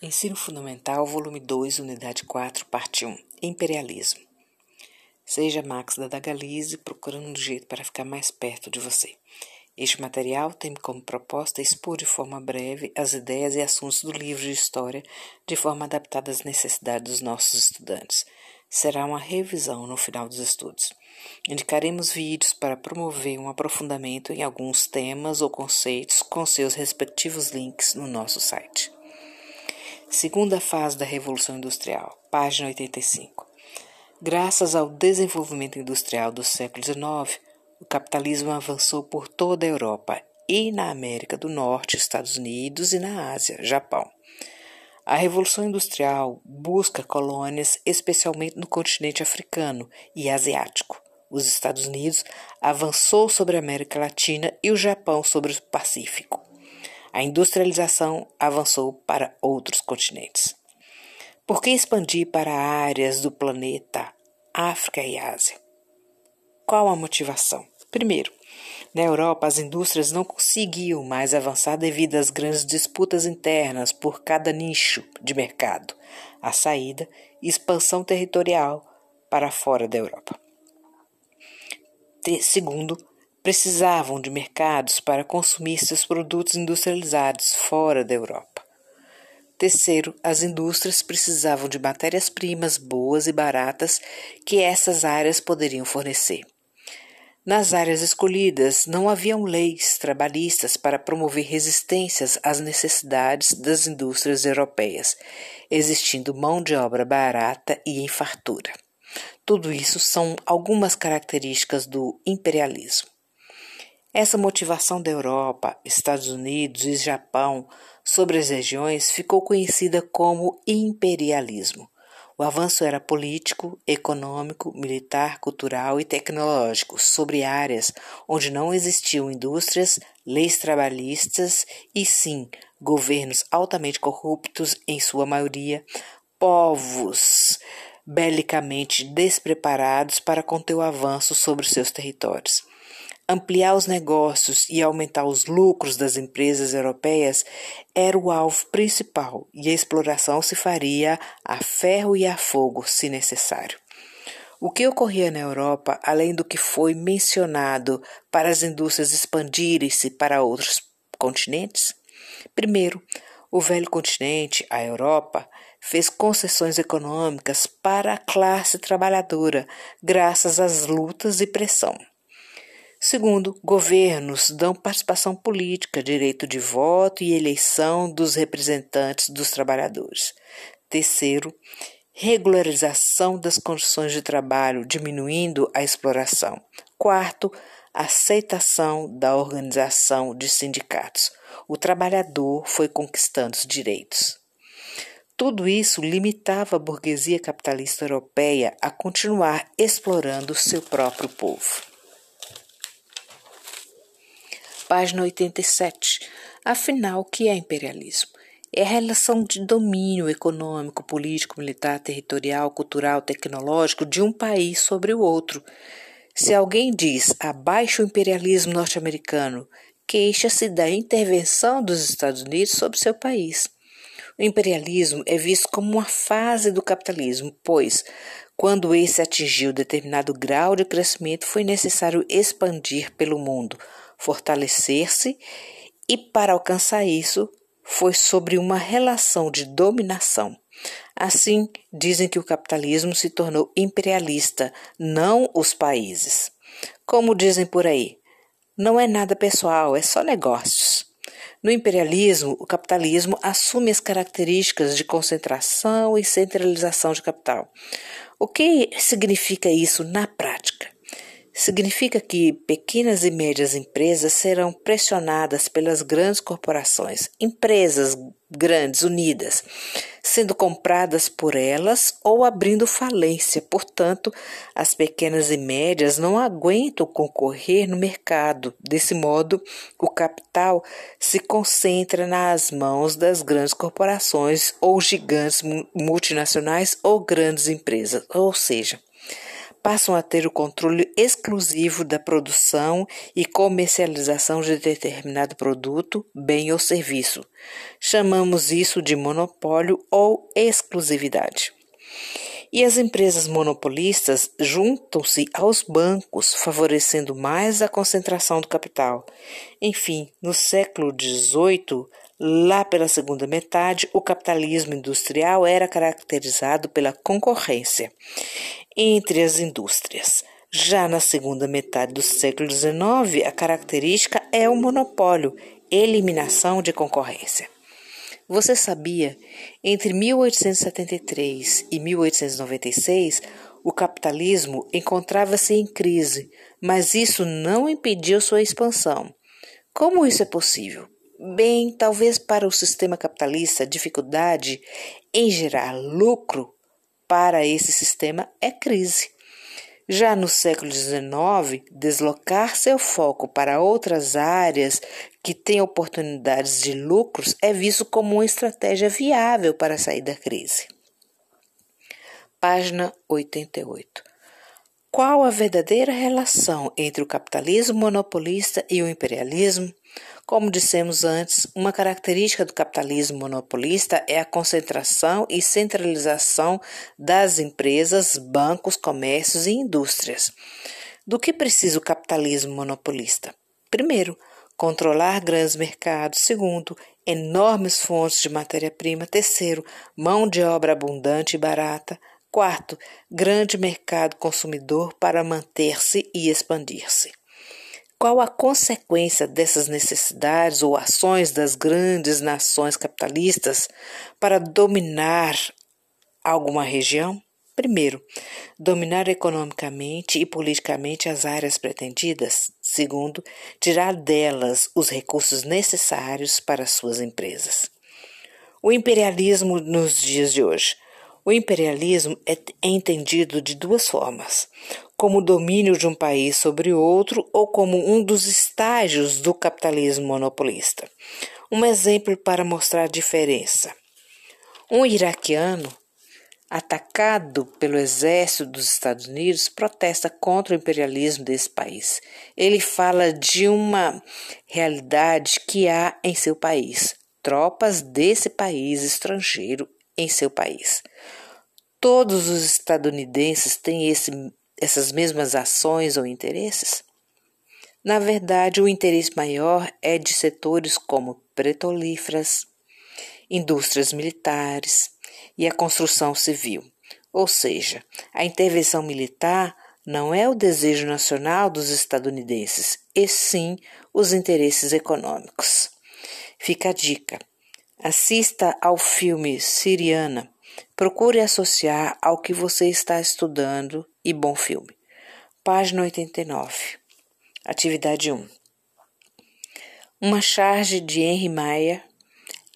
Ensino Fundamental, volume 2, unidade 4, parte 1. Imperialismo. Seja Max da Dagalize procurando um jeito para ficar mais perto de você. Este material tem como proposta expor de forma breve as ideias e assuntos do livro de história de forma adaptada às necessidades dos nossos estudantes. Será uma revisão no final dos estudos. Indicaremos vídeos para promover um aprofundamento em alguns temas ou conceitos com seus respectivos links no nosso site. Segunda fase da Revolução Industrial, página 85. Graças ao desenvolvimento industrial do século XIX, o capitalismo avançou por toda a Europa e na América do Norte, Estados Unidos e na Ásia, Japão. A Revolução Industrial busca colônias, especialmente no continente africano e asiático. Os Estados Unidos avançou sobre a América Latina e o Japão sobre o Pacífico. A industrialização avançou para outros continentes. Por que expandir para áreas do planeta África e Ásia? Qual a motivação? Primeiro, na Europa, as indústrias não conseguiam mais avançar devido às grandes disputas internas por cada nicho de mercado. A saída, expansão territorial para fora da Europa. Segundo, precisavam de mercados para consumir seus produtos industrializados fora da Europa. Terceiro, as indústrias precisavam de matérias-primas boas e baratas que essas áreas poderiam fornecer. Nas áreas escolhidas, não haviam leis trabalhistas para promover resistências às necessidades das indústrias europeias, existindo mão de obra barata e em fartura. Tudo isso são algumas características do imperialismo. Essa motivação da Europa, Estados Unidos e Japão sobre as regiões ficou conhecida como imperialismo. O avanço era político, econômico, militar, cultural e tecnológico sobre áreas onde não existiam indústrias, leis trabalhistas e sim governos altamente corruptos, em sua maioria, povos belicamente despreparados para conter o avanço sobre seus territórios ampliar os negócios e aumentar os lucros das empresas europeias era o alvo principal e a exploração se faria a ferro e a fogo, se necessário. O que ocorria na Europa, além do que foi mencionado para as indústrias expandirem-se para outros continentes? Primeiro, o velho continente, a Europa, fez concessões econômicas para a classe trabalhadora, graças às lutas e pressão. Segundo, governos dão participação política, direito de voto e eleição dos representantes dos trabalhadores. Terceiro, regularização das condições de trabalho, diminuindo a exploração. Quarto, aceitação da organização de sindicatos. O trabalhador foi conquistando os direitos. Tudo isso limitava a burguesia capitalista europeia a continuar explorando seu próprio povo. Página 87. Afinal, o que é imperialismo? É a relação de domínio econômico, político, militar, territorial, cultural, tecnológico de um país sobre o outro. Se alguém diz abaixo o imperialismo norte-americano, queixa-se da intervenção dos Estados Unidos sobre seu país. O imperialismo é visto como uma fase do capitalismo, pois, quando esse atingiu determinado grau de crescimento, foi necessário expandir pelo mundo fortalecer-se, e para alcançar isso foi sobre uma relação de dominação. Assim, dizem que o capitalismo se tornou imperialista, não os países. Como dizem por aí, não é nada pessoal, é só negócios. No imperialismo, o capitalismo assume as características de concentração e centralização de capital. O que significa isso na prática? Significa que pequenas e médias empresas serão pressionadas pelas grandes corporações, empresas grandes unidas, sendo compradas por elas ou abrindo falência. Portanto, as pequenas e médias não aguentam concorrer no mercado. Desse modo, o capital se concentra nas mãos das grandes corporações ou gigantes multinacionais ou grandes empresas, ou seja, passam a ter o controle exclusivo da produção e comercialização de determinado produto, bem ou serviço. Chamamos isso de monopólio ou exclusividade. E as empresas monopolistas juntam-se aos bancos, favorecendo mais a concentração do capital. Enfim, no século XVIII, lá pela segunda metade, o capitalismo industrial era caracterizado pela concorrência entre as indústrias. Já na segunda metade do século XIX, a característica é o monopólio, eliminação de concorrência. Você sabia? Entre 1873 e 1896, o capitalismo encontrava-se em crise, mas isso não impediu sua expansão. Como isso é possível? Bem, talvez para o sistema capitalista, a dificuldade em gerar lucro para esse sistema é crise. Já no século XIX, deslocar seu foco para outras áreas que têm oportunidades de lucros é visto como uma estratégia viável para sair da crise. Página 88. Qual a verdadeira relação entre o capitalismo monopolista e o imperialismo? Como dissemos antes, uma característica do capitalismo monopolista é a concentração e centralização das empresas, bancos, comércios e indústrias. Do que precisa o capitalismo monopolista? Primeiro, controlar grandes mercados. Segundo, enormes fontes de matéria-prima. Terceiro, mão de obra abundante e barata. Quarto, grande mercado consumidor para manter-se e expandir-se. Qual a consequência dessas necessidades ou ações das grandes nações capitalistas para dominar alguma região? Primeiro, dominar economicamente e politicamente as áreas pretendidas. Segundo, tirar delas os recursos necessários para suas empresas. O imperialismo nos dias de hoje. O imperialismo é entendido de duas formas: como domínio de um país sobre outro ou como um dos estágios do capitalismo monopolista. Um exemplo para mostrar a diferença. Um iraquiano atacado pelo exército dos Estados Unidos, protesta contra o imperialismo desse país. Ele fala de uma realidade que há em seu país, tropas desse país estrangeiro em seu país. Todos os estadunidenses têm esse essas mesmas ações ou interesses? Na verdade, o interesse maior é de setores como petrolíferas, indústrias militares e a construção civil. Ou seja, a intervenção militar não é o desejo nacional dos estadunidenses, e sim os interesses econômicos. Fica a dica: assista ao filme Siriana Procure associar ao que você está estudando e bom filme. Página 89. Atividade 1. Uma charge de Henry Maia,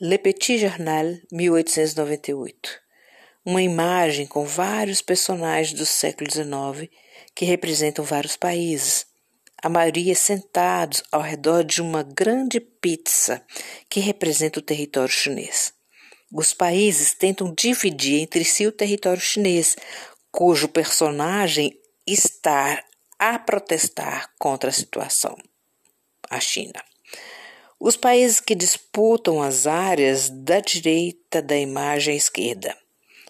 Le Petit Journal, 1898. Uma imagem com vários personagens do século XIX que representam vários países, a maioria sentados ao redor de uma grande pizza que representa o território chinês. Os países tentam dividir entre si o território chinês, cujo personagem está a protestar contra a situação, a China. Os países que disputam as áreas da direita da imagem esquerda.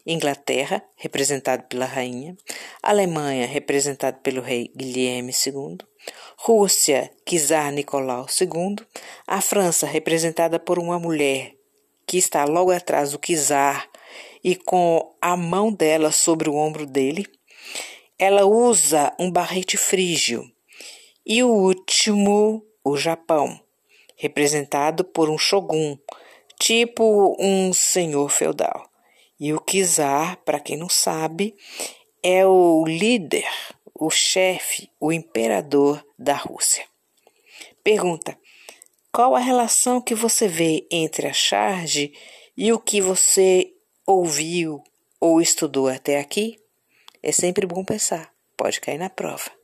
Inglaterra, representado pela rainha, Alemanha, representado pelo rei Guilherme II, Rússia, czar Nicolau II, a França, representada por uma mulher, que está logo atrás do Kizar e com a mão dela sobre o ombro dele. Ela usa um barrete frígio. E o último, o Japão, representado por um shogun, tipo um senhor feudal. E o Kizar, para quem não sabe, é o líder, o chefe, o imperador da Rússia. Pergunta: qual a relação que você vê entre a charge e o que você ouviu ou estudou até aqui? É sempre bom pensar, pode cair na prova.